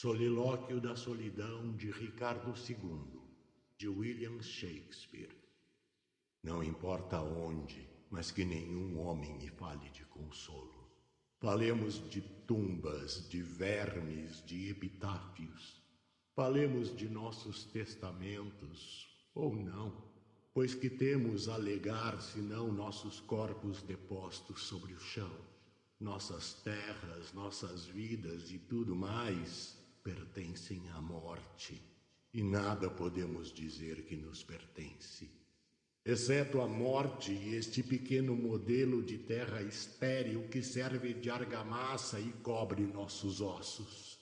Solilóquio da Solidão de Ricardo II, de William Shakespeare. Não importa onde, mas que nenhum homem me fale de consolo. Falemos de tumbas, de vermes, de epitáfios. Falemos de nossos testamentos, ou não, pois que temos a alegar senão nossos corpos depostos sobre o chão? Nossas terras, nossas vidas e tudo mais pertencem à morte, e nada podemos dizer que nos pertence. Exceto a morte e este pequeno modelo de terra estéril que serve de argamassa e cobre nossos ossos.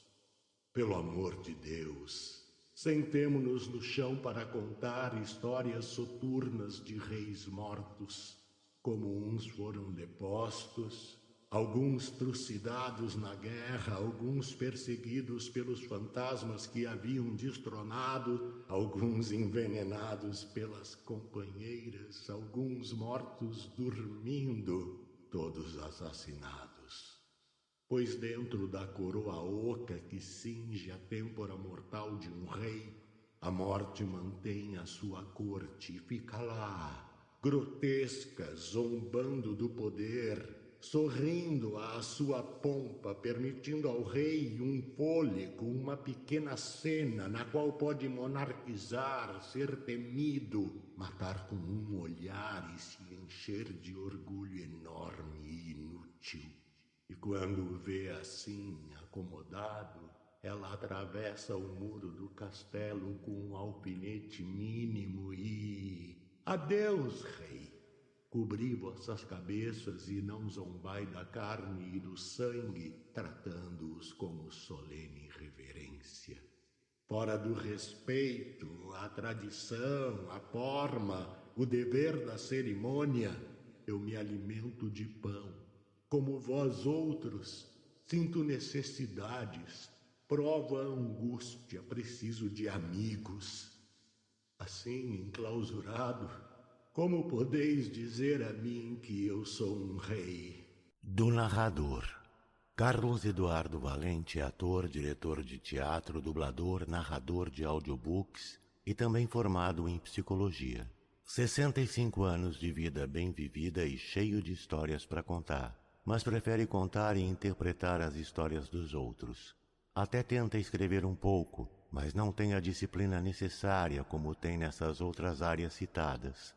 Pelo amor de Deus, sentemo-nos no chão para contar histórias soturnas de reis mortos, como uns foram depostos Alguns trucidados na guerra, alguns perseguidos pelos fantasmas que haviam destronado, alguns envenenados pelas companheiras, alguns mortos dormindo, todos assassinados. Pois dentro da coroa oca que cinge a têmpora mortal de um rei, a morte mantém a sua corte e fica lá, grotesca, zombando do poder, sorrindo à sua pompa, permitindo ao rei um fôlego, uma pequena cena na qual pode monarquizar, ser temido, matar com um olhar e se encher de orgulho enorme e inútil. E quando o vê assim, acomodado, ela atravessa o muro do castelo com um alfinete mínimo e. Adeus, rei! Cobri vossas cabeças e não zombai da carne e do sangue, tratando-os como solene reverência. Fora do respeito, a tradição, a forma, o dever da cerimônia, eu me alimento de pão. Como vós outros, sinto necessidades, provo a angústia, preciso de amigos. Assim, enclausurado, como podeis dizer a mim que eu sou um rei? Do narrador. Carlos Eduardo Valente é ator, diretor de teatro, dublador, narrador de audiobooks e também formado em psicologia. 65 anos de vida bem vivida e cheio de histórias para contar, mas prefere contar e interpretar as histórias dos outros. Até tenta escrever um pouco, mas não tem a disciplina necessária como tem nessas outras áreas citadas.